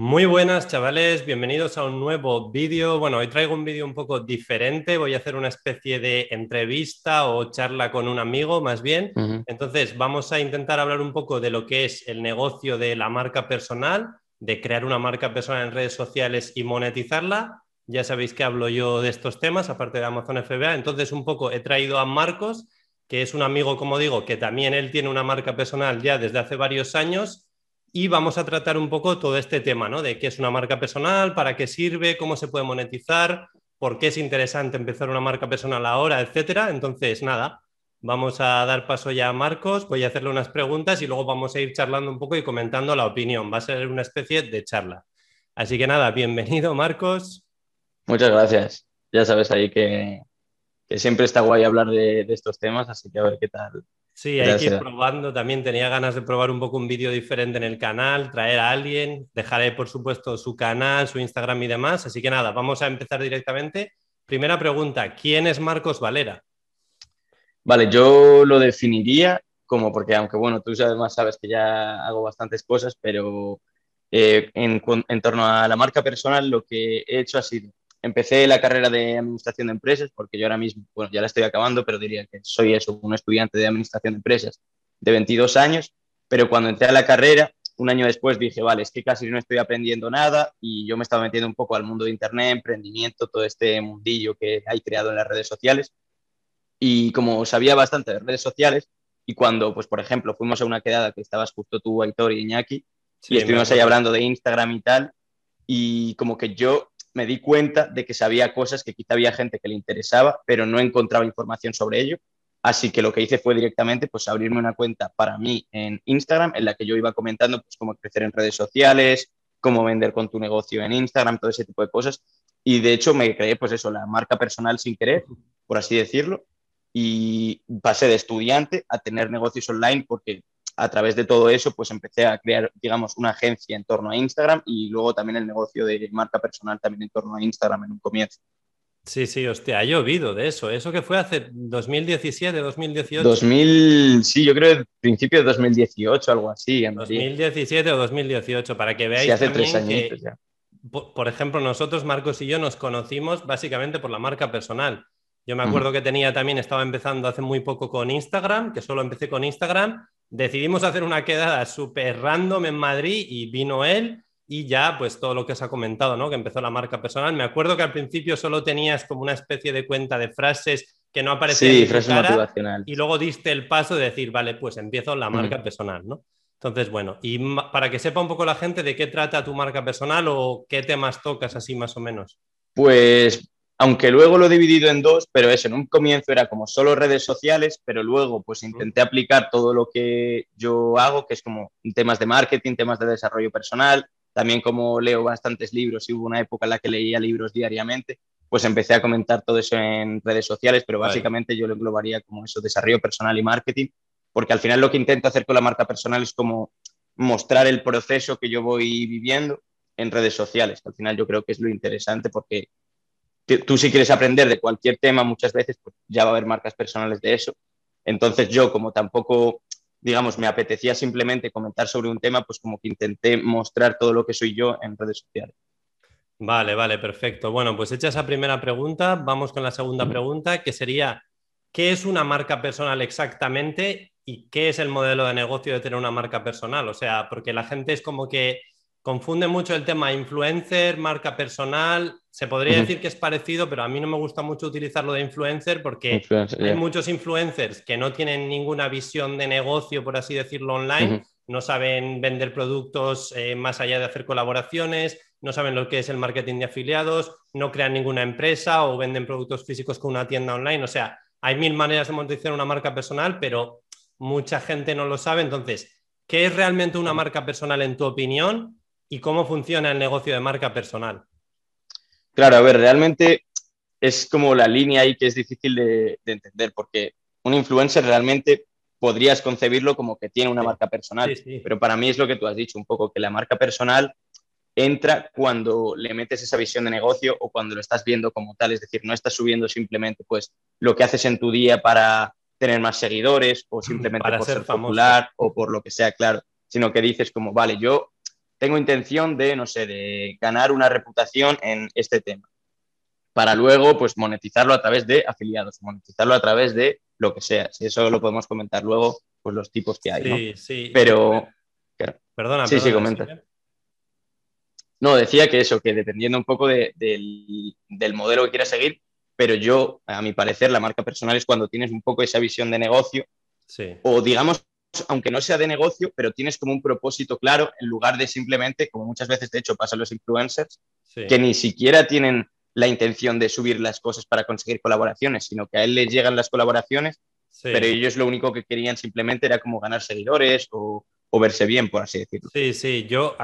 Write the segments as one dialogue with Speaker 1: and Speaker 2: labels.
Speaker 1: Muy buenas chavales, bienvenidos a un nuevo vídeo. Bueno, hoy traigo un vídeo un poco diferente, voy a hacer una especie de entrevista o charla con un amigo más bien. Entonces vamos a intentar hablar un poco de lo que es el negocio de la marca personal, de crear una marca personal en redes sociales y monetizarla. Ya sabéis que hablo yo de estos temas, aparte de Amazon FBA. Entonces un poco he traído a Marcos, que es un amigo, como digo, que también él tiene una marca personal ya desde hace varios años y vamos a tratar un poco todo este tema, ¿no? De qué es una marca personal, para qué sirve, cómo se puede monetizar, por qué es interesante empezar una marca personal ahora, etcétera. Entonces, nada, vamos a dar paso ya a Marcos, voy a hacerle unas preguntas y luego vamos a ir charlando un poco y comentando la opinión. Va a ser una especie de charla. Así que nada, bienvenido, Marcos.
Speaker 2: Muchas gracias. Ya sabes ahí que, siempre está guay hablar de, de estos temas, así que a ver qué tal,
Speaker 1: Sí, hay que ir probando. También tenía ganas de probar un poco un vídeo diferente en el canal, traer a alguien. Dejaré, por supuesto, su canal, su Instagram y demás. Así que nada, vamos a empezar directamente. Primera pregunta, ¿quién es Marcos Valera?
Speaker 2: Vale, yo lo definiría como, porque aunque bueno, tú además sabes que ya hago bastantes cosas, pero eh, en, en torno a la marca personal lo que he hecho ha sido empecé la carrera de administración de empresas, porque yo ahora mismo, bueno, ya la estoy acabando, pero diría que soy eso, un estudiante de administración de empresas de 22 años, pero cuando entré a la carrera, un año después dije, vale, es que casi no estoy aprendiendo nada y yo me estaba metiendo un poco al mundo de Internet, emprendimiento, todo este mundillo que hay creado en las redes sociales. Y como sabía bastante de redes sociales, y cuando, pues por ejemplo, fuimos a una quedada que estabas justo tú, Aitor y Iñaki, y estuvimos ahí hablando de Instagram y tal, y como que yo me di cuenta de que sabía cosas que quizá había gente que le interesaba, pero no encontraba información sobre ello. Así que lo que hice fue directamente pues, abrirme una cuenta para mí en Instagram, en la que yo iba comentando pues, cómo crecer en redes sociales, cómo vender con tu negocio en Instagram, todo ese tipo de cosas. Y de hecho me creé, pues eso, la marca personal sin querer, por así decirlo. Y pasé de estudiante a tener negocios online porque a través de todo eso, pues empecé a crear, digamos, una agencia en torno a Instagram y luego también el negocio de marca personal también en torno a Instagram en un comienzo.
Speaker 1: Sí, sí, hostia, ha llovido de eso. ¿Eso que fue hace 2017, 2018?
Speaker 2: 2000, sí, yo creo principio de 2018, algo así.
Speaker 1: 2017 o 2018, para que veáis. Sí,
Speaker 2: hace tres años ya.
Speaker 1: Por ejemplo, nosotros, Marcos y yo, nos conocimos básicamente por la marca personal. Yo me acuerdo que tenía también, estaba empezando hace muy poco con Instagram, que solo empecé con Instagram, decidimos hacer una quedada súper random en Madrid y vino él y ya pues todo lo que os ha comentado, ¿no? Que empezó la marca personal. Me acuerdo que al principio solo tenías como una especie de cuenta de frases que no aparecían
Speaker 2: sí, frases motivacionales.
Speaker 1: y luego diste el paso de decir, vale, pues empiezo la marca personal, ¿no? Entonces, bueno, y para que sepa un poco la gente de qué trata tu marca personal o qué temas tocas así más o menos.
Speaker 2: Pues aunque luego lo he dividido en dos, pero eso, en un comienzo era como solo redes sociales, pero luego pues intenté aplicar todo lo que yo hago, que es como temas de marketing, temas de desarrollo personal, también como leo bastantes libros y hubo una época en la que leía libros diariamente, pues empecé a comentar todo eso en redes sociales, pero básicamente yo lo englobaría como eso, desarrollo personal y marketing, porque al final lo que intento hacer con la marca personal es como mostrar el proceso que yo voy viviendo en redes sociales, que al final yo creo que es lo interesante porque tú si quieres aprender de cualquier tema, muchas veces pues ya va a haber marcas personales de eso. Entonces yo, como tampoco, digamos, me apetecía simplemente comentar sobre un tema, pues como que intenté mostrar todo lo que soy yo en redes sociales.
Speaker 1: Vale, vale, perfecto. Bueno, pues hecha esa primera pregunta, vamos con la segunda pregunta, que sería, ¿qué es una marca personal exactamente y qué es el modelo de negocio de tener una marca personal? O sea, porque la gente es como que confunde mucho el tema influencer, marca personal. Se podría decir que es parecido, pero a mí no me gusta mucho utilizarlo de influencer porque hay muchos influencers que no tienen ninguna visión de negocio, por así decirlo, online. No saben vender productos eh, más allá de hacer colaboraciones, no saben lo que es el marketing de afiliados, no crean ninguna empresa o venden productos físicos con una tienda online. O sea, hay mil maneras de monetizar una marca personal, pero mucha gente no lo sabe. Entonces, ¿qué es realmente una marca personal en tu opinión? Y cómo funciona el negocio de marca personal.
Speaker 2: Claro, a ver, realmente es como la línea ahí que es difícil de, entender, porque un influencer realmente podrías concebirlo como que tiene una marca personal, pero para mí es lo que tú has dicho un poco, que la marca personal entra cuando le metes esa visión de negocio o cuando lo estás viendo como tal, es decir, no estás subiendo simplemente pues lo que haces en tu día para tener más seguidores o simplemente por ser, ser popular o por lo que sea, claro, sino que dices como, vale, yo tengo intención de, no sé, de ganar una reputación en este tema, para luego, pues, monetizarlo a través de afiliados, monetizarlo a través de lo que sea. Si eso lo podemos comentar luego, pues los tipos que hay,
Speaker 1: Sí,
Speaker 2: ¿no?
Speaker 1: sí.
Speaker 2: Pero,
Speaker 1: Perdona,
Speaker 2: Sí, sí, comenta. no, decía que eso, que dependiendo un poco de- del, del modelo que quieras seguir, pero yo, a mi parecer, la marca personal es cuando tienes un poco esa visión de negocio
Speaker 1: Sí.
Speaker 2: o digamos, aunque no sea de negocio, pero tienes como un propósito claro en lugar de simplemente, como muchas veces de hecho pasa a los influencers,
Speaker 1: sí.
Speaker 2: que ni siquiera tienen la intención de subir las cosas para conseguir colaboraciones, sino que a él les llegan las colaboraciones,
Speaker 1: Sí.
Speaker 2: pero ellos lo único que querían simplemente era como ganar seguidores o, o verse bien, por así decirlo.
Speaker 1: Sí, sí, yo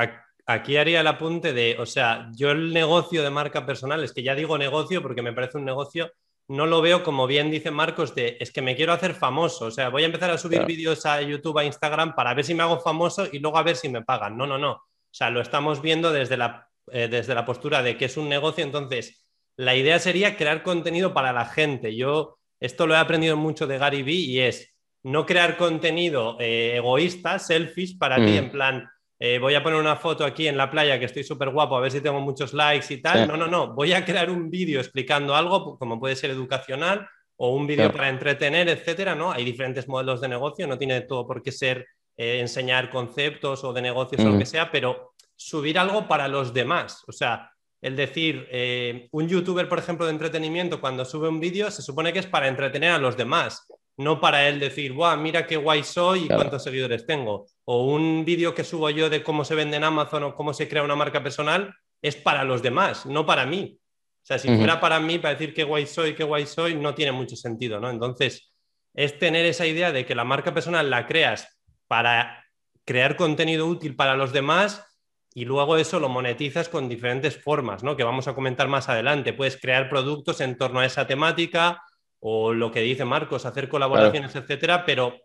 Speaker 1: aquí haría el apunte de, o sea, yo el negocio de marca personal, es que ya digo negocio porque me parece un negocio, no lo veo como bien dice Marcos, de es que me quiero hacer famoso, o sea, voy a empezar a subir
Speaker 2: Claro.
Speaker 1: vídeos a YouTube, a Instagram para ver si me hago famoso y luego a ver si me pagan. No, no, no. O sea, lo estamos viendo desde la, eh, desde la postura de que es un negocio, entonces la idea sería crear contenido para la gente. Yo esto lo he aprendido mucho de Gary Vee y es no crear contenido eh, egoísta, selfish para ti,
Speaker 2: Mm.
Speaker 1: en plan, eh, voy a poner una foto aquí en la playa que estoy súper guapo, a ver si tengo muchos likes y tal.
Speaker 2: Sí.
Speaker 1: No, no, no, voy a crear un vídeo explicando algo, como puede ser educacional o un vídeo para entretener, etcétera, ¿no? Hay diferentes modelos de negocio, no tiene todo por qué ser eh, enseñar conceptos o de negocios o lo que sea, pero subir algo para los demás. O sea, el decir, eh, un youtuber, por ejemplo, de entretenimiento, cuando sube un vídeo, se supone que es para entretener a los demás, no para él decir, ¡guau, mira qué guay soy y
Speaker 2: Claro.
Speaker 1: cuántos seguidores tengo! O un vídeo que subo yo de cómo se vende en Amazon o cómo se crea una marca personal, es para los demás, no para mí. O sea, si fuera para mí, para decir qué guay soy, qué guay soy, no tiene mucho sentido, ¿no? Entonces, es tener esa idea de que la marca personal la creas para crear contenido útil para los demás y luego eso lo monetizas con diferentes formas, ¿no? Que vamos a comentar más adelante. Puedes crear productos en torno a esa temática o lo que dice Marcos, hacer colaboraciones, etcétera, pero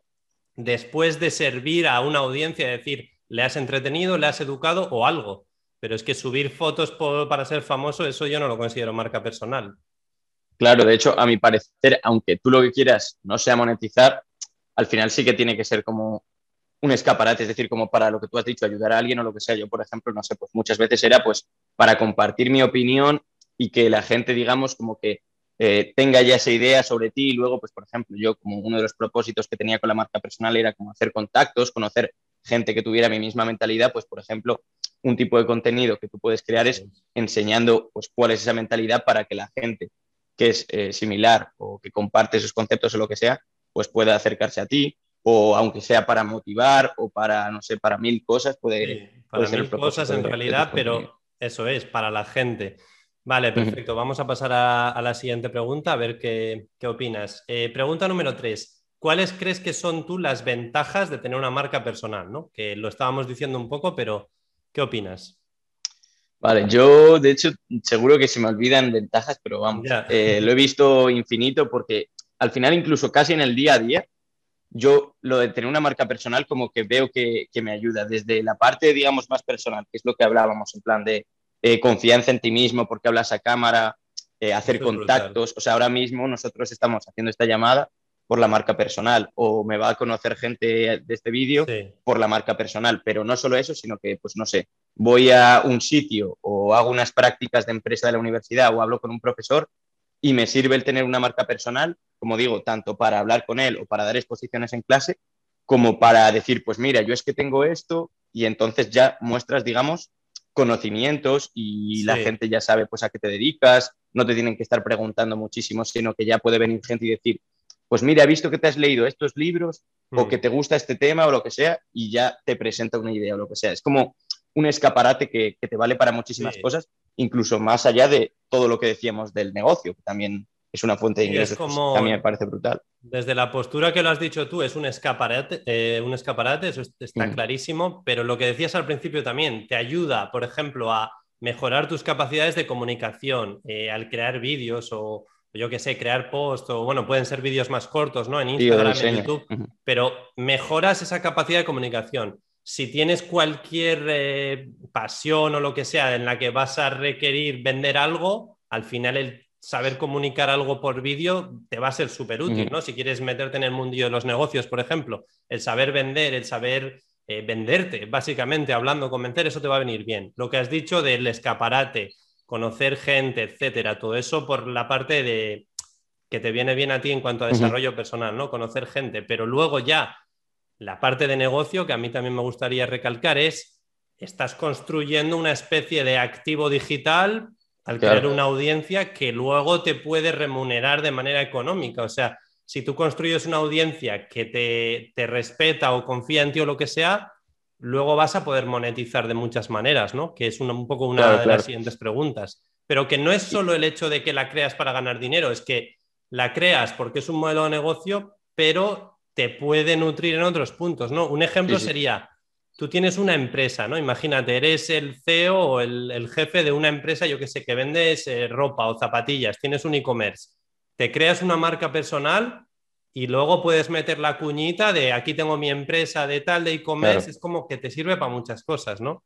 Speaker 1: después de servir a una audiencia, decir, le has entretenido, le has educado o algo. Pero es que subir fotos para ser famoso, eso yo no lo considero marca personal.
Speaker 2: Claro, de hecho, a mi parecer, aunque tú lo que quieras no sea monetizar, al final sí que tiene que ser como un escaparate, es decir, como para lo que tú has dicho, ayudar a alguien o lo que sea. Yo, por ejemplo, no sé, pues muchas veces era pues para compartir mi opinión y que la gente, digamos, como que eh, tenga ya esa idea sobre ti y luego, pues, por ejemplo, yo como uno de los propósitos que tenía con la marca personal era como hacer contactos, conocer gente que tuviera mi misma mentalidad, pues, por ejemplo, un tipo de contenido que tú puedes crear es enseñando pues cuál es esa mentalidad para que la gente que es eh, similar o que comparte esos conceptos o lo que sea, pues pueda acercarse a ti o aunque sea para motivar o para, no sé, para mil cosas, puede,
Speaker 1: Sí, para
Speaker 2: ser
Speaker 1: mil
Speaker 2: propósito
Speaker 1: cosas en realidad, pero eso es, para la gente. Vale, perfecto. Vamos a pasar a, a la siguiente pregunta, a ver qué, qué opinas. Eh, pregunta número tres. ¿Cuáles crees que son tú las ventajas de tener una marca personal? ¿no? Que lo estábamos diciendo un poco, pero ¿qué opinas?
Speaker 2: Vale, yo de hecho seguro que se me olvidan ventajas, pero vamos,
Speaker 1: Ya.
Speaker 2: eh, lo he visto infinito porque al final incluso casi en el día a día, yo lo de tener una marca personal como que veo que, que me ayuda desde la parte, digamos, más personal, que es lo que hablábamos, en plan de eh, confianza en ti mismo, porque hablas a cámara, eh, hacer contactos, o sea, ahora mismo nosotros estamos haciendo esta llamada por la marca personal o me va a conocer gente de este vídeo
Speaker 1: Sí,
Speaker 2: por la marca personal, pero no solo eso, sino que, pues no sé, voy a un sitio o hago unas prácticas de empresa de la universidad o hablo con un profesor y me sirve el tener una marca personal, como digo, tanto para hablar con él o para dar exposiciones en clase, como para decir, pues mira, yo es que tengo esto y entonces ya muestras, digamos, conocimientos y la gente ya sabe pues a qué te dedicas, no te tienen que estar preguntando muchísimo, sino que ya puede venir gente y decir, pues mira, he visto que te has leído estos libros o
Speaker 1: Mm.
Speaker 2: que te gusta este tema o lo que sea y ya te presenta una idea o lo que sea. Es como un escaparate que, que te vale para muchísimas
Speaker 1: Sí.
Speaker 2: cosas, incluso más allá de todo lo que decíamos del negocio, que también es una fuente de ingresos, pues,
Speaker 1: como-
Speaker 2: también me parece brutal.
Speaker 1: Desde la postura que lo has dicho tú, es un escaparate, eh, un escaparate, eso es- está
Speaker 2: Mm.
Speaker 1: clarísimo, pero lo que decías al principio también, te ayuda, por ejemplo, a mejorar tus capacidades de comunicación eh, al crear vídeos o yo qué sé, crear posts o bueno, pueden ser vídeos más cortos, ¿no? En Instagram, en. YouTube, pero mejoras esa capacidad de comunicación. Si tienes cualquier eh, pasión o lo que sea en la que vas a requerir vender algo, al final el saber comunicar algo por vídeo te va a ser súper útil. ¿no? Si quieres meterte en el mundillo de los negocios, por ejemplo, el saber vender, el saber eh, venderte, básicamente, hablando, convencer, eso te va a venir bien. Lo que has dicho del escaparate, conocer gente, etcétera, todo eso por la parte de que te viene bien a ti en cuanto a desarrollo personal, ¿no? Conocer gente, pero luego ya la parte de negocio que a mí también me gustaría recalcar es, estás construyendo una especie de activo digital al crear una audiencia que luego te puede remunerar de manera económica. O sea, si tú construyes una audiencia que te, te respeta o confía en ti o lo que sea, luego vas a poder monetizar de muchas maneras, ¿no? Que es un poco una de las siguientes preguntas. Pero que no es solo el hecho de que la creas para ganar dinero, es que la creas porque es un modelo de negocio, pero te puede nutrir en otros puntos, ¿no? Un ejemplo sería, tú tienes una empresa, ¿no? Imagínate, eres el CEO o el, jefe de una empresa, yo que sé, que vendes eh, ropa o zapatillas, tienes un e-commerce, te creas una marca personal y luego puedes meter la cuñita de aquí tengo mi empresa de tal de e-commerce, es como que te sirve para muchas cosas, ¿no?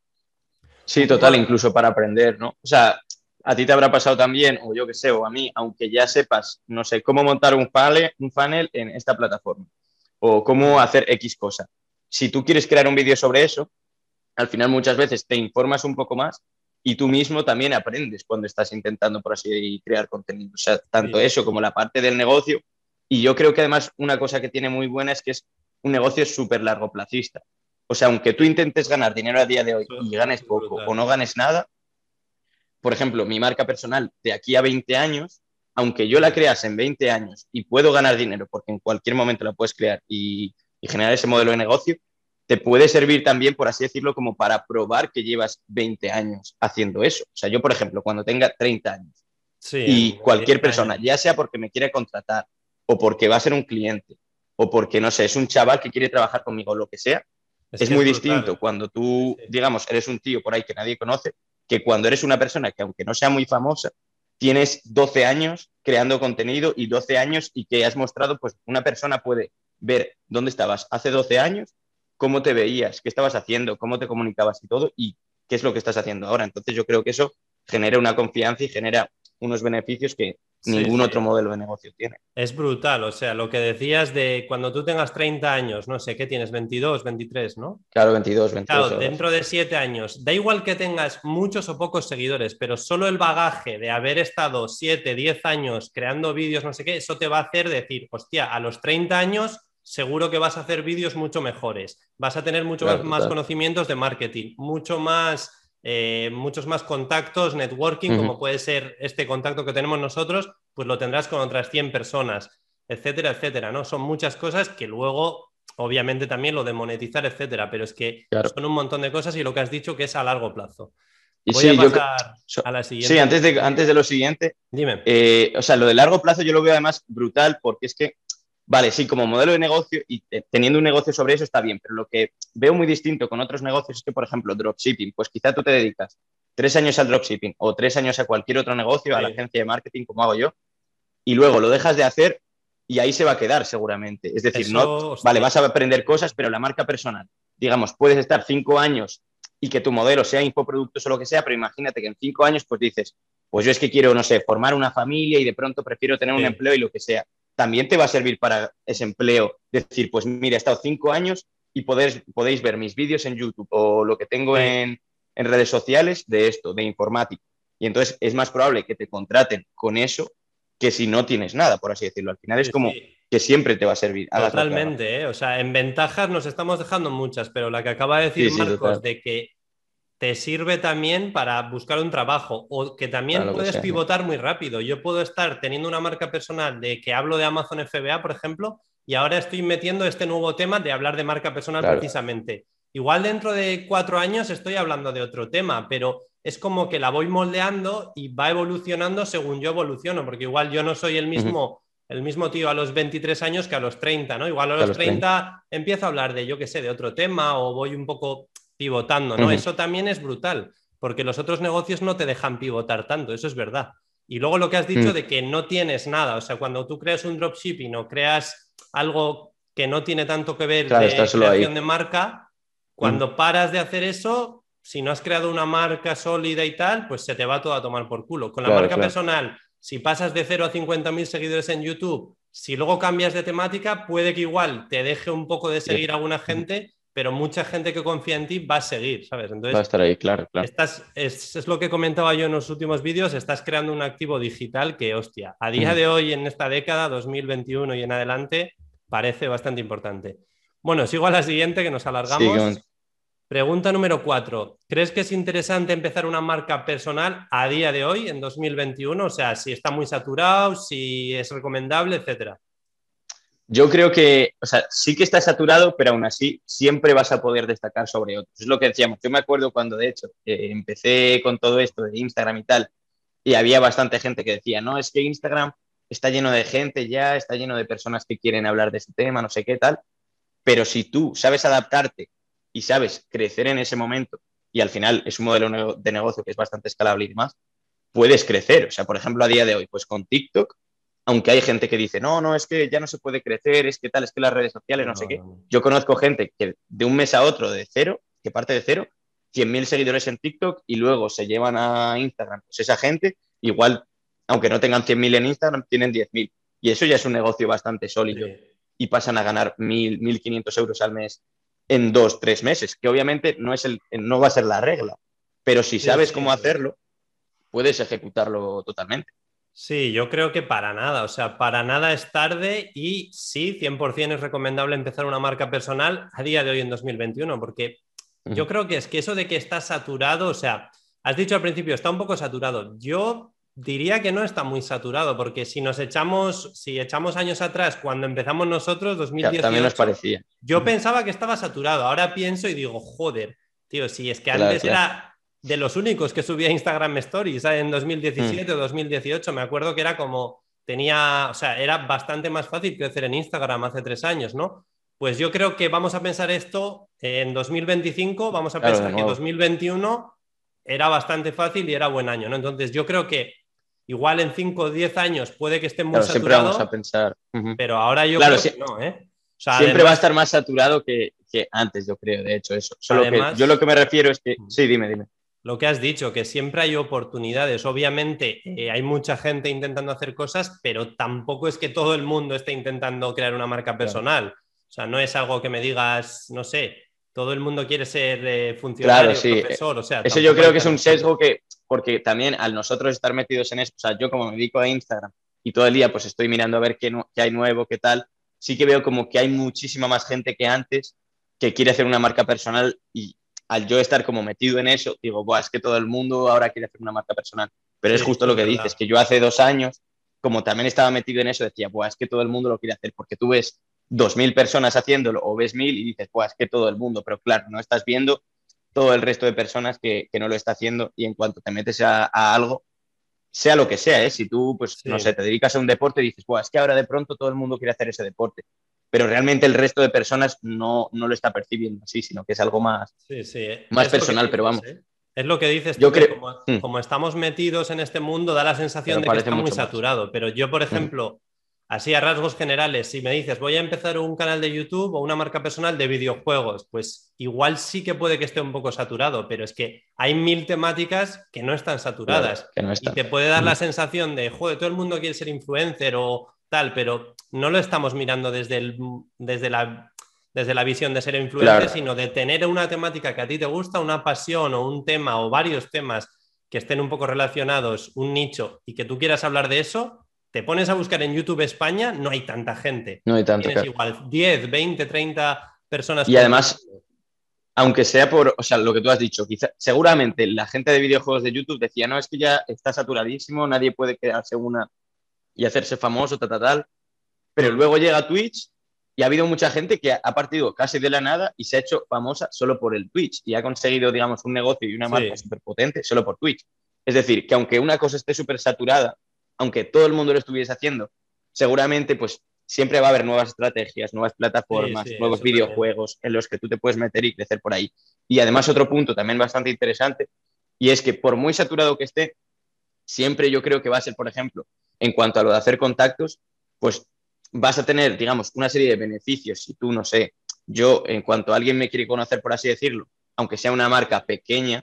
Speaker 2: Sí, total, incluso para aprender, ¿no? O sea, a ti te habrá pasado también, o yo que sé, o a mí, aunque ya sepas, no sé, cómo montar un funnel, un funnel en esta plataforma o cómo hacer X cosa. Si tú quieres crear un vídeo sobre eso, al final muchas veces te informas un poco más y tú mismo también aprendes cuando estás intentando, por así crear contenido. O sea, tanto eso como la parte del negocio y yo creo que además una cosa que tiene muy buena es que es un negocio súper largo placista. O sea, aunque tú intentes ganar dinero a día de hoy y ganes poco o no ganes nada, por ejemplo, mi marca personal de aquí a 20 años, aunque yo la creas en 20 años y puedo ganar dinero, porque en cualquier momento la puedes crear y, generar ese modelo de negocio, te puede servir también, por así decirlo, como para probar que llevas 20 años haciendo eso. O sea, yo, por ejemplo, cuando tenga 30 años y cualquier persona, ya sea porque me quiere contratar o porque va a ser un cliente, o porque, no sé, es un chaval que quiere trabajar conmigo, o lo que sea, es, muy distinto cuando tú, digamos, eres un tío por ahí que nadie conoce, que cuando eres una persona que aunque no sea muy famosa, tienes 12 años creando contenido y 12 años y que has mostrado, pues una persona puede ver dónde estabas hace 12 años, cómo te veías, qué estabas haciendo, cómo te comunicabas y todo, y qué es lo que estás haciendo ahora. Entonces yo creo que eso genera una confianza y genera unos beneficios que ningún otro modelo de negocio tiene.
Speaker 1: Es brutal, o sea, lo que decías de cuando tú tengas 30 años, no sé, ¿qué tienes? 22, 23, ¿no?
Speaker 2: Claro, 22, 22.
Speaker 1: Claro, dentro de 7 años, da igual que tengas muchos o pocos seguidores, pero solo el bagaje de haber estado 7, 10 años creando vídeos, no sé qué, eso te va a hacer decir, hostia, a los 30 años seguro que vas a hacer vídeos mucho mejores, vas a tener mucho más conocimientos de marketing, mucho más eh, muchos más contactos, networking, como puede ser este contacto que tenemos nosotros, pues lo tendrás con otras 100 personas, etcétera, etcétera, ¿no? Son muchas cosas que luego, obviamente también lo de monetizar, etcétera, pero es que son un montón de cosas y lo que has dicho que es a largo plazo.
Speaker 2: Voy a pasar a la siguiente. Sí, antes de, antes de lo siguiente,
Speaker 1: dime.
Speaker 2: Eh, o sea, lo de largo plazo yo lo veo además brutal porque es que Vale, sí, como modelo de negocio y teniendo un negocio sobre eso está bien, pero lo que veo muy distinto con otros negocios es que, por ejemplo, dropshipping, pues quizá tú te dedicas tres años al dropshipping o tres años a cualquier otro negocio, a la agencia de marketing, como hago yo, y luego lo dejas de hacer y ahí se va a quedar seguramente. Es decir, no, vale, vas a aprender cosas, pero la marca personal, digamos, puedes estar cinco años y que tu modelo sea infoproductos o lo que sea, pero imagínate que en cinco años pues dices, pues yo es que quiero, no sé, formar una familia y de pronto prefiero tener un empleo y lo que sea también te va a servir para ese empleo. Decir, pues mira, he estado cinco años y podéis ver mis vídeos en YouTube o lo que tengo en, redes sociales de esto, de informática. Y entonces es más probable que te contraten con eso que si no tienes nada, por así decirlo. Al final es como que siempre te va a servir.
Speaker 1: Totalmente, ¿eh? o sea, en ventajas nos estamos dejando muchas, pero la que acaba de decir Marcos de que te sirve también para buscar un trabajo o que también puedes pivotar muy rápido. Yo puedo estar teniendo una marca personal de que hablo de Amazon FBA, por ejemplo, y ahora estoy metiendo este nuevo tema de hablar de marca personal precisamente. Igual dentro de cuatro años estoy hablando de otro tema, pero es como que la voy moldeando y va evolucionando según yo evoluciono, porque igual yo no soy el mismo, el mismo tío a los 23 años que a los 30, ¿no? Igual a los, 30, empiezo a hablar de, yo qué sé, de otro tema o voy un poco pivotando, ¿no? Eso también es brutal, porque los otros negocios no te dejan pivotar tanto, eso es verdad. Y luego lo que has dicho mm. de que no tienes nada, o sea, cuando tú creas un dropshipping o creas algo que no tiene tanto que ver
Speaker 2: con
Speaker 1: la creación de marca, cuando mm. paras de hacer eso, si no has creado una marca sólida y tal, pues se te va todo a tomar por culo. Con la marca personal, si pasas de 0 a 50.000 seguidores en YouTube, si luego cambias de temática, puede que igual te deje un poco de seguir alguna gente, pero mucha gente que confía en ti va a seguir, ¿sabes?
Speaker 2: Entonces, va a estar ahí, claro, claro.
Speaker 1: Estás, es, lo que comentaba yo en los últimos vídeos, estás creando un activo digital que, hostia, a día de hoy, en esta década, 2021 y en adelante, parece bastante importante. Bueno, sigo a la siguiente que nos alargamos. Pregunta número cuatro. ¿Crees que es interesante empezar una marca personal a día de hoy, en 2021? O sea, si está muy saturado, si es recomendable, etcétera.
Speaker 2: Yo creo que, o sea, sí que está saturado, pero aún así siempre vas a poder destacar sobre otros. Es lo que decíamos. Yo me acuerdo cuando, de hecho, eh, empecé con todo esto de Instagram y tal, y había bastante gente que decía, no, es que Instagram está lleno de gente ya, está lleno de personas que quieren hablar de este tema, no sé qué tal, pero si tú sabes adaptarte y sabes crecer en ese momento, y al final es un modelo de negocio que es bastante escalable y demás, puedes crecer. O sea, por ejemplo, a día de hoy, pues con TikTok aunque hay gente que dice, no, no, es que ya no se puede crecer, es que tal, es que las redes sociales, no, sé qué. Yo conozco gente que de un mes a otro, de cero, que parte de cero, 100.000 seguidores en TikTok y luego se llevan a Instagram. Pues esa gente, igual, aunque no tengan 100.000 en Instagram, tienen 10.000. Y eso ya es un negocio bastante sólido. Y pasan a ganar 1.000, 1.500 euros al mes en dos, tres meses, que obviamente no, es el, no va a ser la regla. Pero si sabes cómo hacerlo, puedes ejecutarlo totalmente.
Speaker 1: Sí, yo creo que para nada, o sea, para nada es tarde y sí, 100% es recomendable empezar una marca personal a día de hoy en 2021, porque yo creo que es que eso de que está saturado, o sea, has dicho al principio, está un poco saturado. Yo diría que no está muy saturado, porque si nos echamos, si echamos años atrás, cuando empezamos nosotros, 2018,
Speaker 2: también nos parecía.
Speaker 1: Yo pensaba que estaba saturado, ahora pienso y digo, joder, tío, si es que antes era de los únicos que subía Instagram Stories en 2017 o 2018. Me acuerdo que era como, tenía, o sea, era bastante más fácil crecer en Instagram hace tres años, ¿no? Pues yo creo que vamos a pensar esto en 2025, vamos a pensar que 2021 era bastante fácil y era buen año, ¿no? Entonces yo creo que igual en 5 o 10 años puede que esté muy saturado. Siempre
Speaker 2: vamos a pensar.
Speaker 1: Pero ahora yo creo que no, ¿eh?
Speaker 2: siempre va a estar más saturado que, antes, yo creo, de hecho, eso. Solo que yo lo que me refiero es que. Sí, dime, dime
Speaker 1: lo que has dicho, que siempre hay oportunidades. Obviamente eh, hay mucha gente intentando hacer cosas, pero tampoco es que todo el mundo esté intentando crear una marca personal. O sea, no es algo que me digas, no sé, todo el mundo quiere ser eh, funcionario, profesor. O sea,
Speaker 2: eso yo creo que es un sesgo que, porque también al nosotros estar metidos en eso, o sea, yo como me dedico a Instagram y todo el día pues estoy mirando a ver qué, qué hay nuevo, qué tal, sí que veo como que hay muchísima más gente que antes que quiere hacer una marca personal y, al yo estar como metido en eso, digo, Buah, es que todo el mundo ahora quiere hacer una marca personal. Pero es justo lo que dices, que yo hace dos años, como también estaba metido en eso, decía, Buah, es que todo el mundo lo quiere hacer, porque tú ves dos mil personas haciéndolo o ves mil y dices, Buah, es que todo el mundo, pero claro, no estás viendo todo el resto de personas que, no lo está haciendo y en cuanto te metes a, algo, sea lo que sea, ¿eh? si tú, pues, no sé, te dedicas a un deporte y dices, Buah, es que ahora de pronto todo el mundo quiere hacer ese deporte pero realmente el resto de personas no, no lo está percibiendo así, sino que es algo más, más personal, pero vamos. ¿eh?
Speaker 1: Es lo que dices, yo creo, mm. como, estamos metidos en este mundo, da la sensación de que está muy saturado. Pero yo, por mm. ejemplo, así a rasgos generales, si me dices voy a empezar un canal de YouTube o una marca personal de videojuegos, pues igual sí que puede que esté un poco saturado, pero es que hay mil temáticas que no están saturadas. Y te puede dar la mm. sensación de, joder, todo el mundo quiere ser influencer o tal, pero no lo estamos mirando desde, el, desde, la, desde la visión de ser influencer, sino de tener una temática que a ti te gusta, una pasión o un tema o varios temas que estén un poco relacionados, un nicho, y que tú quieras hablar de eso, te pones a buscar en YouTube España, no hay tanta gente.
Speaker 2: No hay tanta.
Speaker 1: Tienes igual 10, 20, 30 personas.
Speaker 2: Y además, aunque sea por, o sea, lo que tú has dicho, quizá, seguramente la gente de videojuegos de YouTube decía, no, es que ya está saturadísimo, nadie puede quedarse una y hacerse famoso, tal, tal, tal. Pero luego llega Twitch y ha habido mucha gente que ha partido casi de la nada y se ha hecho famosa solo por el Twitch y ha conseguido, digamos, un negocio y una marca súper potente solo por Twitch. Es decir, que aunque una cosa esté súper saturada, aunque todo el mundo lo estuviese haciendo, seguramente pues siempre va a haber nuevas estrategias, nuevas plataformas, nuevos videojuegos en los que tú te puedes meter y crecer por ahí. Y además otro punto también bastante interesante, y es que por muy saturado que esté, siempre yo creo que va a ser, por ejemplo, en cuanto a lo de hacer contactos, pues vas a tener, digamos, una serie de beneficios si tú, no sé, yo, en cuanto a alguien me quiere conocer, por así decirlo, aunque sea una marca pequeña,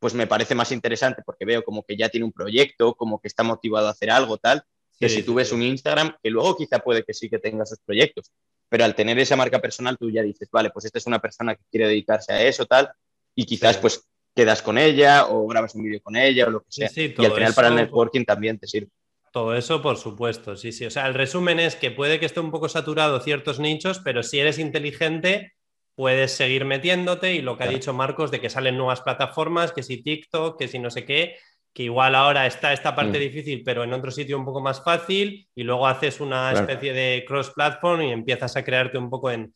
Speaker 2: pues me parece más interesante porque veo como que ya tiene un proyecto, como que está motivado a hacer algo, tal, que si tú ves un Instagram, que luego quizá puede que sí que tenga esos proyectos, pero al tener esa marca personal tú ya dices, vale, pues esta es una persona que quiere dedicarse a eso, tal, y quizás pues quedas con ella o grabas un vídeo con ella o lo que sea. y al final para el networking también te sirve.
Speaker 1: Todo eso, por supuesto, sí, sí. O sea, el resumen es que puede que esté un poco saturado ciertos nichos, pero si eres inteligente, puedes seguir metiéndote y lo que ha dicho Marcos de que salen nuevas plataformas, que si TikTok, que si no sé qué, que igual ahora está esta parte mm. difícil, pero en otro sitio un poco más fácil, y luego haces una especie de cross-platform y empiezas a crearte un poco en,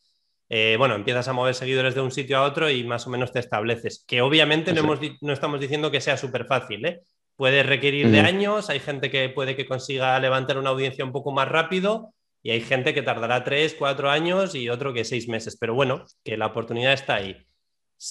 Speaker 1: eh, bueno, empiezas a mover seguidores de un sitio a otro y más o menos te estableces, que obviamente no, no, estamos diciendo que sea súper fácil, ¿eh? Puede requerir de años, hay gente que puede que consiga levantar una audiencia un poco más rápido y hay gente que tardará tres, cuatro años y otro que seis meses, pero bueno, que la oportunidad está ahí.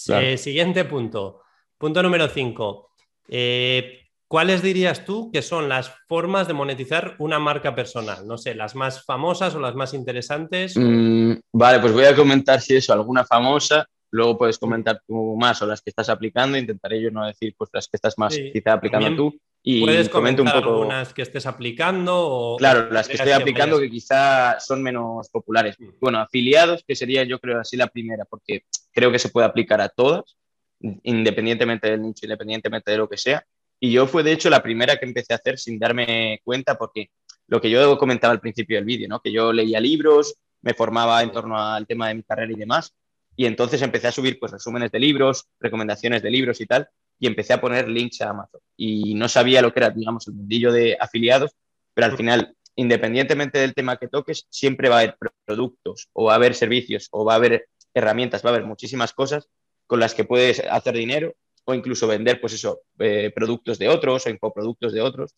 Speaker 1: Eh, siguiente punto, punto número cinco. Eh, ¿Cuáles dirías tú que son las formas de monetizar una marca personal? No sé, las más famosas o las más interesantes.
Speaker 2: Mm, vale, pues voy a comentar si eso, alguna famosa Luego puedes comentar tú más o las que estás aplicando. Intentaré yo no decir pues las que estás más quizá aplicando tú.
Speaker 1: Y puedes comentar un poco... algunas que estés aplicando. O...
Speaker 2: Claro, las que estoy aplicando que quizá son menos populares. Mm. Bueno, afiliados, que sería yo creo así la primera, porque creo que se puede aplicar a todas, independientemente del nicho, independientemente de lo que sea. Y yo fue de hecho la primera que empecé a hacer sin darme cuenta, porque lo que yo comentaba al principio del vídeo, ¿no? que yo leía libros, me formaba en torno al tema de mi carrera y demás, y entonces empecé a subir pues resúmenes de libros, recomendaciones de libros y tal, y empecé a poner links a Amazon. Y no sabía lo que era, digamos, el mundillo de afiliados, pero al final, independientemente del tema que toques, siempre va a haber productos o va a haber servicios o va a haber herramientas, va a haber muchísimas cosas con las que puedes hacer dinero o incluso vender, pues eso, eh, productos de otros o infoproductos de otros.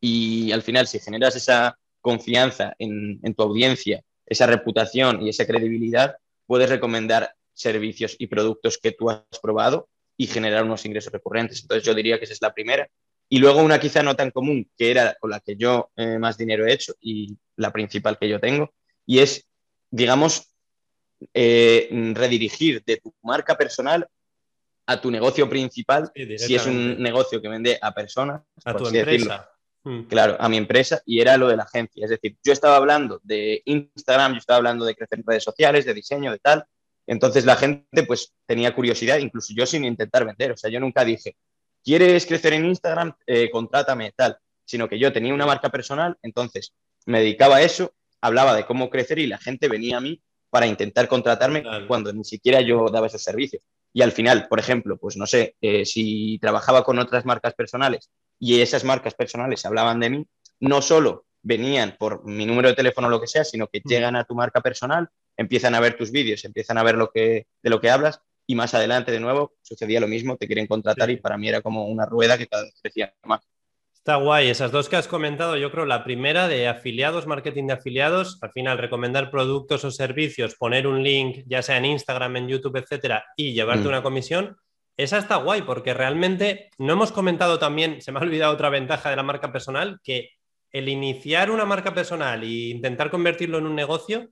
Speaker 2: Y al final, si generas esa confianza en, en tu audiencia, esa reputación y esa credibilidad, puedes recomendar servicios y productos que tú has probado y generar unos ingresos recurrentes. Entonces yo diría que esa es la primera. Y luego una quizá no tan común, que era con la que yo eh, más dinero he hecho y la principal que yo tengo, y es, digamos, eh, redirigir de tu marca personal a tu negocio principal, si es un negocio que vende a personas,
Speaker 1: a tu empresa.
Speaker 2: Hmm. Claro, a mi empresa y era lo de la agencia. Es decir, yo estaba hablando de Instagram, yo estaba hablando de crecer en redes sociales, de diseño, de tal. Entonces la gente pues tenía curiosidad, incluso yo sin intentar vender. O sea, yo nunca dije, ¿quieres crecer en Instagram? Eh, contrátame, tal. Sino que yo tenía una marca personal, entonces me dedicaba a eso, hablaba de cómo crecer y la gente venía a mí para intentar contratarme cuando ni siquiera yo daba esos servicios. Y al final, por ejemplo, pues no sé, eh, si trabajaba con otras marcas personales y esas marcas personales hablaban de mí, no solo venían por mi número de teléfono o lo que sea, sino que llegan a tu marca personal, empiezan a ver tus vídeos, empiezan a ver lo que, de lo que hablas y más adelante de nuevo sucedía lo mismo, te quieren contratar y para mí era como una rueda que cada vez crecía más.
Speaker 1: Está guay, esas dos que has comentado, yo creo la primera de afiliados, marketing de afiliados, al final recomendar productos o servicios, poner un link, ya sea en Instagram, en YouTube, etcétera, y llevarte mm. una comisión, esa está guay porque realmente no hemos comentado también, se me ha olvidado otra ventaja de la marca personal, que el iniciar una marca personal e intentar convertirlo en un negocio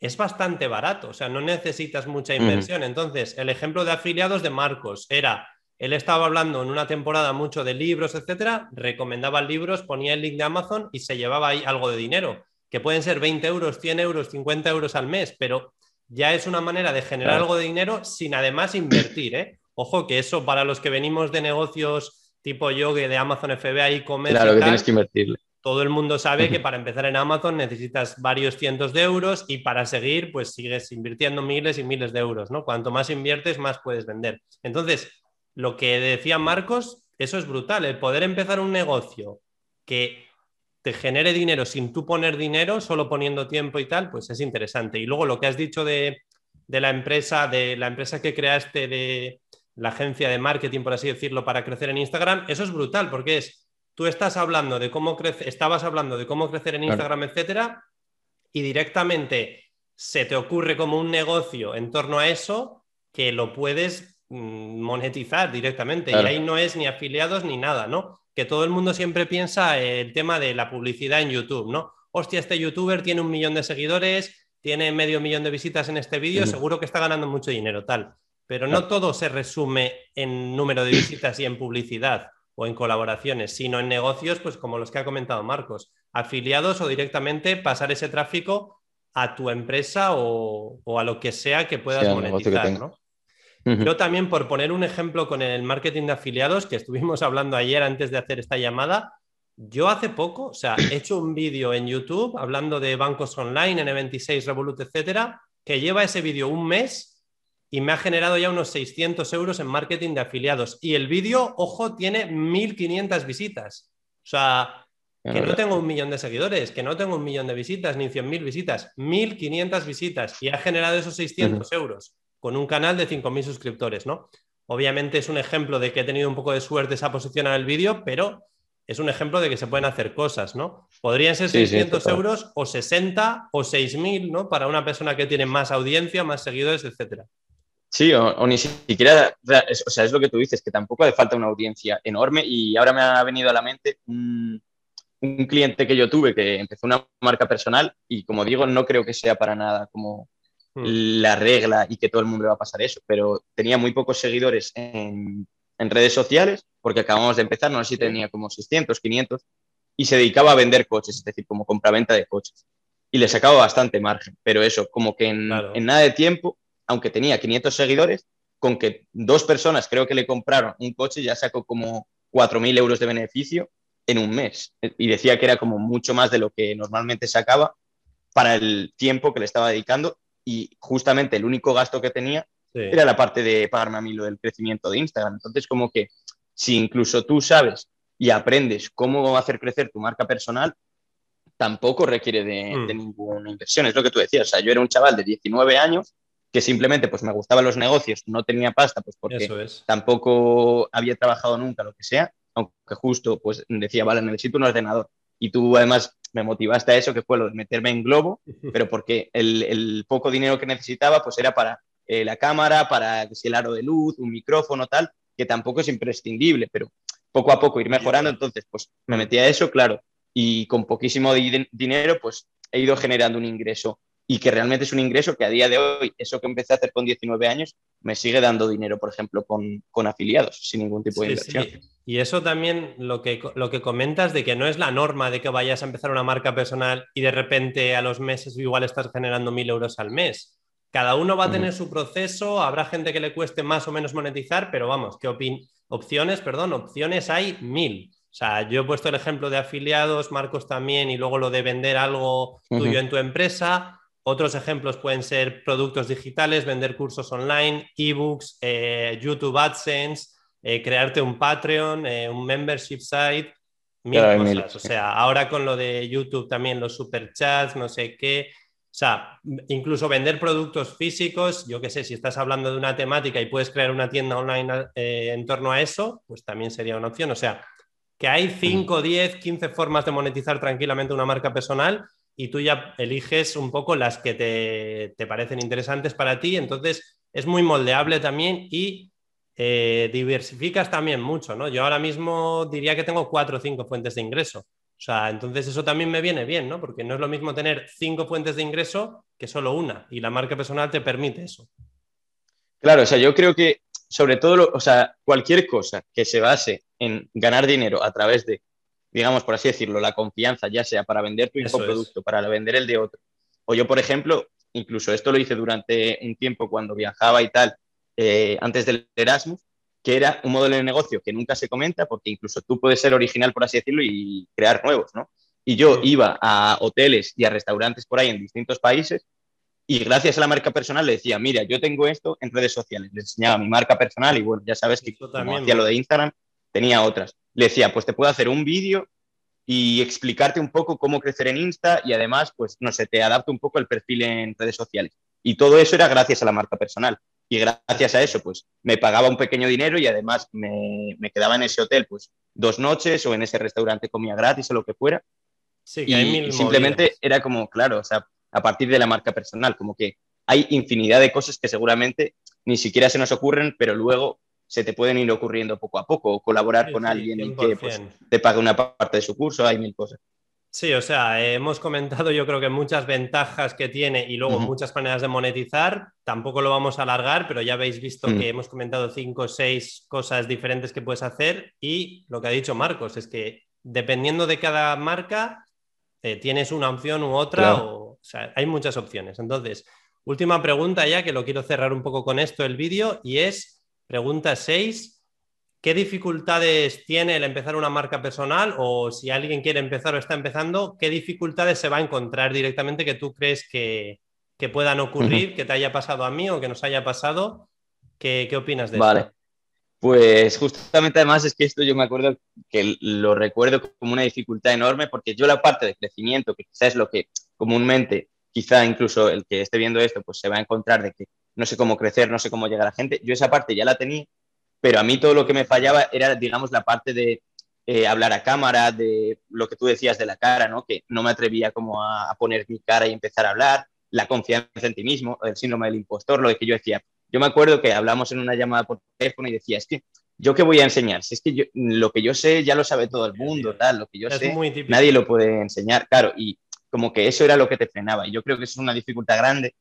Speaker 1: es bastante barato, o sea, no necesitas mucha inversión. Entonces, el ejemplo de afiliados de Marcos era, él estaba hablando en una temporada mucho de libros, etcétera, recomendaba libros, ponía el link de Amazon y se llevaba ahí algo de dinero, que pueden ser 20 euros, 100 euros, 50 euros al mes, pero ya es una manera de generar algo de dinero sin además invertir, ¿eh? Ojo que eso para los que venimos de negocios tipo yo, de Amazon FBA y comercio.
Speaker 2: Claro, que tienes que invertirle.
Speaker 1: Todo el mundo sabe que para empezar en Amazon necesitas varios cientos de euros y para seguir, pues sigues invirtiendo miles y miles de euros, ¿no? Cuanto más inviertes, más puedes vender. Entonces, lo que decía Marcos, eso es brutal, el poder empezar un negocio que te genere dinero sin tú poner dinero, solo poniendo tiempo y tal, pues es interesante. Y luego lo que has dicho de, de la empresa, de la empresa que creaste de, la agencia de marketing, por así decirlo, para crecer en Instagram, eso es brutal porque es, tú estás hablando de cómo crecer, estabas hablando de cómo crecer en Instagram, etcétera, y directamente se te ocurre como un negocio en torno a eso que lo puedes mm, monetizar directamente. Y ahí no es ni afiliados ni nada, ¿no? Que todo el mundo siempre piensa el tema de la publicidad en YouTube, ¿no? Hostia, este youtuber tiene un millón de seguidores, tiene medio millón de visitas en este vídeo, seguro que está ganando mucho dinero, tal. Pero no todo se resume en número de visitas y en publicidad o en colaboraciones, sino en negocios, pues como los que ha comentado Marcos, afiliados o directamente pasar ese tráfico a tu empresa o, a lo que sea que puedas monetizar, ¿no? Yo también, por poner un ejemplo con el marketing de afiliados, que estuvimos hablando ayer antes de hacer esta llamada, yo hace poco, o sea, he hecho un vídeo en YouTube hablando de bancos online, N26, Revolut, etcétera, que lleva ese vídeo un mes y me ha generado ya unos 600 euros en marketing de afiliados. Y el vídeo, ojo, tiene 1500 visitas. O sea, que no tengo un millón de seguidores, que no tengo un millón de visitas, ni 100.000 visitas, 1.500 visitas y ha generado esos 600 euros con un canal de 5.000 suscriptores, ¿no? Obviamente es un ejemplo de que he tenido un poco de suerte esa posición en el vídeo, pero es un ejemplo de que se pueden hacer cosas, ¿no? Podrían ser 600 euros o 60 o 6.000, ¿no? Para una persona que tiene más audiencia, más seguidores, etcétera.
Speaker 2: Sí, o, ni siquiera, o sea, es lo que tú dices, que tampoco hace falta una audiencia enorme y ahora me ha venido a la mente un, un cliente que yo tuve que empezó una marca personal y como digo, no creo que sea para nada como hmm. la regla y que todo el mundo le va a pasar eso, pero tenía muy pocos seguidores en, en redes sociales porque acabamos de empezar, no sé si tenía como 600, 500 y se dedicaba a vender coches, es decir, como compraventa de coches. Y le sacaba bastante margen, pero eso, como que en, en nada de tiempo, aunque tenía 500 seguidores, con que dos personas creo que le compraron un coche, ya sacó como 4.000 euros de beneficio en un mes. Y decía que era como mucho más de lo que normalmente sacaba para el tiempo que le estaba dedicando y justamente el único gasto que tenía era la parte de pagarme a mí lo del crecimiento de Instagram. Entonces, como que si incluso tú sabes y aprendes cómo hacer crecer tu marca personal, tampoco requiere de, mm. de, ninguna inversión. Es lo que tú decías. O sea, yo era un chaval de 19 años que simplemente pues me gustaban los negocios, no tenía pasta, pues porque tampoco había trabajado nunca, lo que sea, aunque justo pues decía, vale, necesito un ordenador. Y tú además me motivaste a eso, que fue lo de meterme en Globo, pero porque el, poco dinero que necesitaba pues era para eh, la cámara, para el aro de luz, un micrófono, tal, que tampoco es imprescindible, pero poco a poco ir mejorando. Entonces, pues me metí a eso, claro, y con poquísimo dinero, pues he ido generando un ingreso y que realmente es un ingreso que a día de hoy, eso que empecé a hacer con 19 años, me sigue dando dinero, por ejemplo, con, con afiliados, sin ningún tipo de inversión.
Speaker 1: Y eso también lo que, lo que comentas de que no es la norma de que vayas a empezar una marca personal y de repente a los meses igual estás generando mil euros al mes. Cada uno va a tener su proceso, habrá gente que le cueste más o menos monetizar, pero vamos, ¿qué opciones, perdón, opciones hay mil. O sea, yo he puesto el ejemplo de afiliados, Marcos también, y luego lo de vender algo tuyo en tu empresa otros ejemplos pueden ser productos digitales, vender cursos online, ebooks, eh, YouTube AdSense, eh, crearte un Patreon, eh, un membership site, mil cosas. O sea, ahora con lo de YouTube también los superchats, no sé qué. O sea, incluso vender productos físicos, yo qué sé, si estás hablando de una temática y puedes crear una tienda online en torno a eso, pues también sería una opción. O sea, que hay 5, 10, 15 formas de monetizar tranquilamente una marca personal y tú ya eliges un poco las que te, parecen interesantes para ti. Entonces es muy moldeable también y eh, diversificas también mucho, ¿no? Yo ahora mismo diría que tengo cuatro o cinco fuentes de ingreso. O sea, entonces eso también me viene bien, ¿no? Porque no es lo mismo tener cinco fuentes de ingreso que solo una. Y la marca personal te permite eso.
Speaker 2: Claro, o sea, yo creo que sobre todo, o sea, cualquier cosa que se base en ganar dinero a través de digamos, por así decirlo, la confianza, ya sea para vender tu producto, para vender el de otro. O yo, por ejemplo, incluso esto lo hice durante un tiempo cuando viajaba y tal, eh, antes del Erasmus, que era un modelo de negocio que nunca se comenta, porque incluso tú puedes ser original, por así decirlo, y crear nuevos, ¿no? Y yo iba a hoteles y a restaurantes por ahí en distintos países y gracias a la marca personal le decía, mira, yo tengo esto en redes sociales. Le enseñaba mi marca personal y bueno, ya sabes que como hacía lo de Instagram, tenía otras le decía, pues te puedo hacer un vídeo y explicarte un poco cómo crecer en Insta y además, pues no sé, te adapto un poco el perfil en redes sociales. Y todo eso era gracias a la marca personal. Y gracias a eso, pues me pagaba un pequeño dinero y además me, me quedaba en ese hotel, pues dos noches o en ese restaurante comía gratis o lo que fuera. Sí, y, y simplemente era como, claro, o sea, a partir de la marca personal, como que hay infinidad de cosas que seguramente ni siquiera se nos ocurren, pero luego se te pueden ir ocurriendo poco a poco, o colaborar con alguien y que pues, te pague una parte de su curso, hay mil cosas.
Speaker 1: Sí, o sea, hemos comentado yo creo que muchas ventajas que tiene y luego muchas maneras de monetizar. Tampoco lo vamos a alargar, pero ya habéis visto que hemos comentado cinco o seis cosas diferentes que puedes hacer y lo que ha dicho Marcos es que dependiendo de cada marca eh, tienes una opción u otra o sea, hay muchas opciones. Entonces, última pregunta ya, que lo quiero cerrar un poco con esto el vídeo, y es pregunta 6. ¿Qué dificultades tiene el empezar una marca personal? O si alguien quiere empezar o está empezando, ¿qué dificultades se va a encontrar directamente que tú crees que, puedan ocurrir, que te haya pasado a mí o que nos haya pasado? ¿Qué, opinas de
Speaker 2: vale. Pues justamente además es que esto yo me acuerdo que lo recuerdo como una dificultad enorme porque yo la parte de crecimiento, que quizás es lo que comúnmente, quizá incluso el que esté viendo esto, pues se va a encontrar de que no sé cómo crecer, no sé cómo llegar a gente, yo esa parte ya la tenía, pero a mí todo lo que me fallaba era, digamos, la parte de eh, hablar a cámara, de lo que tú decías de la cara, ¿no? Que no me atrevía como a, a poner mi cara y empezar a hablar, la confianza en ti mismo, el síndrome del impostor, lo de que yo decía, yo me acuerdo que hablamos en una llamada por teléfono y decía, es que yo qué voy a enseñar, si es que yo, lo que yo sé ya lo sabe todo el mundo, tal, lo que yo sé nadie lo puede enseñar, claro, y como que eso era lo que te frenaba y yo creo que eso es una dificultad grande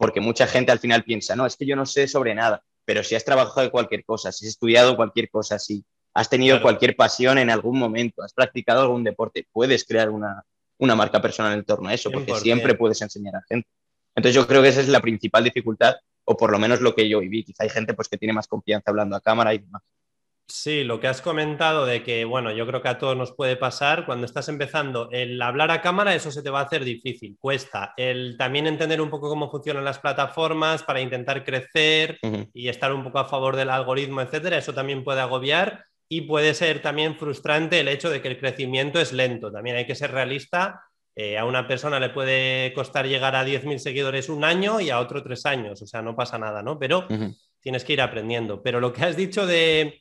Speaker 2: porque mucha gente al final piensa, no, es que yo no sé sobre nada, pero si has trabajado de cualquier cosa, si has estudiado cualquier cosa, si has tenido cualquier pasión en algún momento, has practicado algún deporte, puedes crear una, una marca personal en torno a eso, porque siempre puedes enseñar a gente. Entonces yo creo que esa es la principal dificultad o por lo menos lo que yo viví. Quizá hay gente pues, que tiene más confianza hablando a cámara y demás.
Speaker 1: Sí, lo que has comentado de que, bueno, yo creo que a todos nos puede pasar cuando estás empezando, el hablar a cámara, eso se te va a hacer difícil, cuesta. El también entender un poco cómo funcionan las plataformas para intentar crecer y estar un poco a favor del algoritmo, etcétera, eso también puede agobiar y puede ser también frustrante el hecho de que el crecimiento es lento. También hay que ser realista eh, a una persona le puede costar llegar a 10.000 seguidores un año y a otro tres años, o sea, no pasa nada, ¿no? Pero tienes que ir aprendiendo. Pero lo que has dicho de,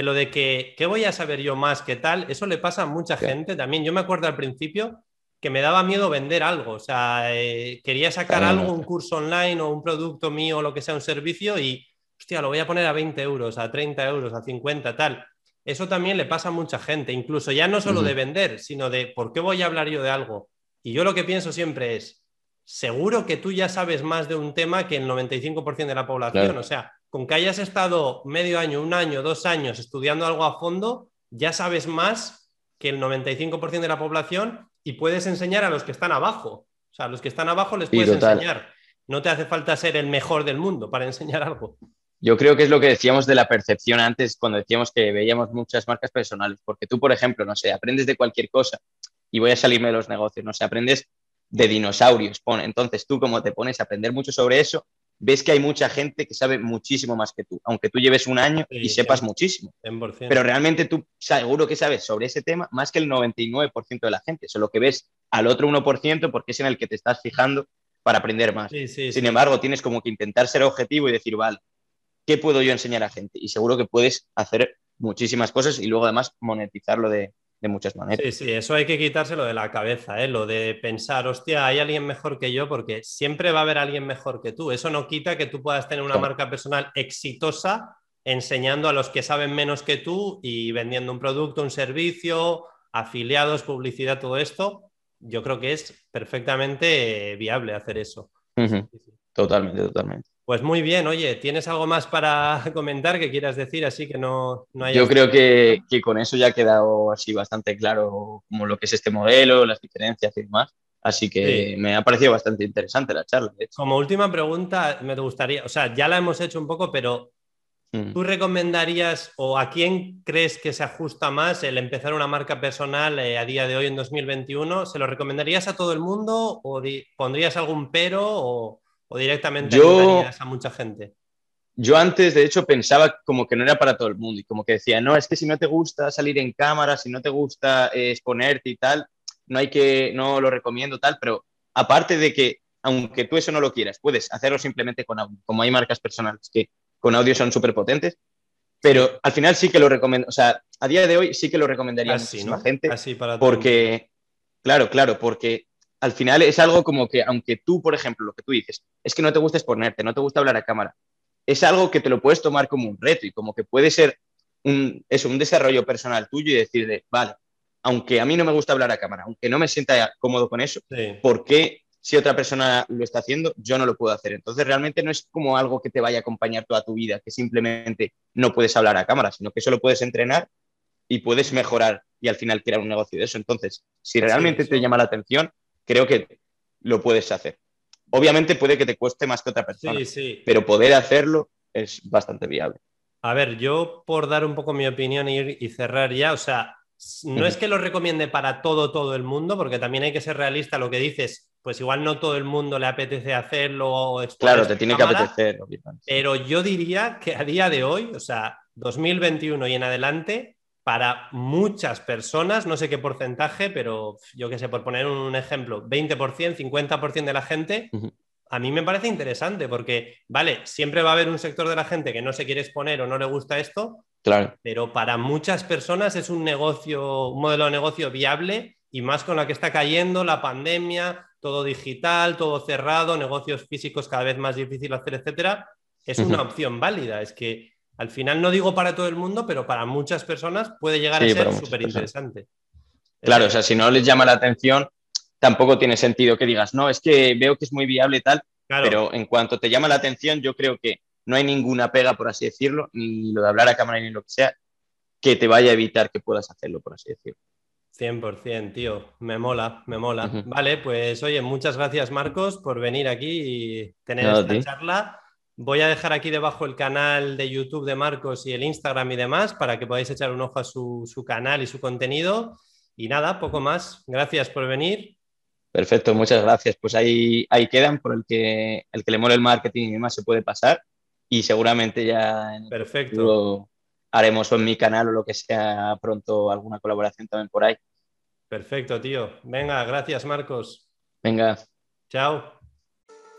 Speaker 1: lo de que, ¿qué voy a saber yo más que tal? Eso le pasa a mucha gente también. Yo me acuerdo al principio que me daba miedo vender algo, o sea, eh, quería sacar algo, un curso online o un producto mío o lo que sea, un servicio y, hostia, lo voy a poner a 20 euros, a 30 euros, a 50, tal. Eso también le pasa a mucha gente, incluso ya no solo de vender, sino de por qué voy a hablar yo de algo. Y yo lo que pienso siempre es, seguro que tú ya sabes más de un tema que el 95% de la población. O sea, con que hayas estado medio año, un año, dos años estudiando algo a fondo, ya sabes más que el 95% de la población y puedes enseñar a los que están abajo. O sea, a los que están abajo les puedes enseñar. No te hace falta ser el mejor del mundo para enseñar algo.
Speaker 2: Yo creo que es lo que decíamos de la percepción antes cuando decíamos que veíamos muchas marcas personales, porque tú, por ejemplo, no sé, aprendes de cualquier cosa y voy a salirme de los negocios, no sé, aprendes de dinosaurios. Entonces tú como te pones a aprender mucho sobre eso, ves que hay mucha gente que sabe muchísimo más que tú, aunque tú lleves un año y sepas muchísimo. Pero realmente tú seguro que sabes sobre ese tema más que el 99% de la gente, solo que ves al otro 1% porque es en el que te estás fijando para aprender más. Sin embargo, tienes como que intentar ser objetivo y decir, vale, ¿qué puedo yo enseñar a gente? Y seguro que puedes hacer muchísimas cosas y luego además monetizarlo de, muchas maneras.
Speaker 1: Sí, sí, eso hay que quitárselo de la cabeza, ¿eh? lo de pensar, hostia, hay alguien mejor que yo, porque siempre va a haber alguien mejor que tú. Eso no quita que tú puedas tener una marca personal exitosa enseñando a los que saben menos que tú y vendiendo un producto, un servicio, afiliados, publicidad, todo esto. Yo creo que es perfectamente viable hacer eso.
Speaker 2: Totalmente, totalmente.
Speaker 1: Pues muy bien, oye, ¿tienes algo más para comentar que quieras decir? Así que no, no
Speaker 2: Yo creo que, con eso ya ha quedado así bastante claro como lo que es este modelo, las diferencias y demás. Así que me ha parecido bastante interesante la charla.
Speaker 1: Como última pregunta, me gustaría, o sea, ya la hemos hecho un poco, pero mm. ¿tú recomendarías o a quién crees que se ajusta más el empezar una marca personal eh, a día de hoy en 2021? ¿Se lo recomendarías a todo el mundo o pondrías algún pero o, ¿O directamente yo, a mucha gente?
Speaker 2: Yo antes, de hecho, pensaba como que no era para todo el mundo y como que decía, no, es que si no te gusta salir en cámara, si no te gusta eh, exponerte y tal, no hay que, no lo recomiendo tal, pero aparte de que, aunque tú eso no lo quieras, puedes hacerlo simplemente con audio, como hay marcas personales que con audio son súper potentes, pero al final sí que lo recomiendo, o sea, a día de hoy sí que lo recomendaría a muchísima gente, Así para porque, claro, claro, porque al final es algo como que, aunque tú, por ejemplo, lo que tú dices, es que no te gusta exponerte, no te gusta hablar a cámara, es algo que te lo puedes tomar como un reto y como que puede ser un, eso, un desarrollo personal tuyo y decir, vale, aunque a mí no me gusta hablar a cámara, aunque no me sienta cómodo con eso, ¿por qué si otra persona lo está haciendo, yo no lo puedo hacer? Entonces, realmente no es como algo que te vaya a acompañar toda tu vida, que simplemente no puedes hablar a cámara, sino que eso lo puedes entrenar y puedes mejorar y al final crear un negocio de eso. Entonces, si realmente te llama la atención, creo que lo puedes hacer. Obviamente puede que te cueste más que otra persona, pero poder hacerlo es bastante viable.
Speaker 1: A ver, yo por dar un poco mi opinión y, y cerrar ya, o sea, no es que lo recomiende para todo, todo el mundo, porque también hay que ser realista. Lo que dices, pues igual no todo el mundo le apetece hacerlo.
Speaker 2: claro, te tiene que apetecer.
Speaker 1: Pero yo diría que a día de hoy, o sea, 2021 y en adelante, para muchas personas, no sé qué porcentaje, pero yo qué sé, por poner un ejemplo, 20%, 50% de la gente, a mí me parece interesante porque, vale, siempre va a haber un sector de la gente que no se quiere exponer o no le gusta esto,
Speaker 2: Claro.
Speaker 1: Pero para muchas personas es un negocio, un modelo de negocio viable y más con la que está cayendo la pandemia, todo digital, todo cerrado, negocios físicos cada vez más difícil hacer, etcétera. Es una opción válida. Es que al final no digo para todo el mundo, pero para muchas personas puede llegar a ser súper interesante.
Speaker 2: Claro, o sea, si no les llama la atención, tampoco tiene sentido que digas, no, es que veo que es muy viable y tal, pero en cuanto te llama la atención, yo creo que no hay ninguna pega, por así decirlo, ni lo de hablar a cámara ni lo que sea, que te vaya a evitar que puedas hacerlo, por así decirlo.
Speaker 1: 100%, tío. Me mola, me mola. Vale, pues oye, muchas gracias Marcos por venir aquí y tener esta charla. Voy a dejar aquí debajo el canal de YouTube de Marcos y el Instagram y demás para que podáis echar un ojo a su, canal y su contenido. Y nada, poco más. Gracias por venir.
Speaker 2: Perfecto, muchas gracias. Pues ahí, ahí quedan por el que, el que le mole el marketing y demás se puede pasar y seguramente ya en
Speaker 1: Perfecto.
Speaker 2: haremos en mi canal o lo que sea pronto alguna colaboración también por ahí.
Speaker 1: Perfecto, tío. Venga, gracias, Marcos.
Speaker 2: Venga.
Speaker 1: Chao.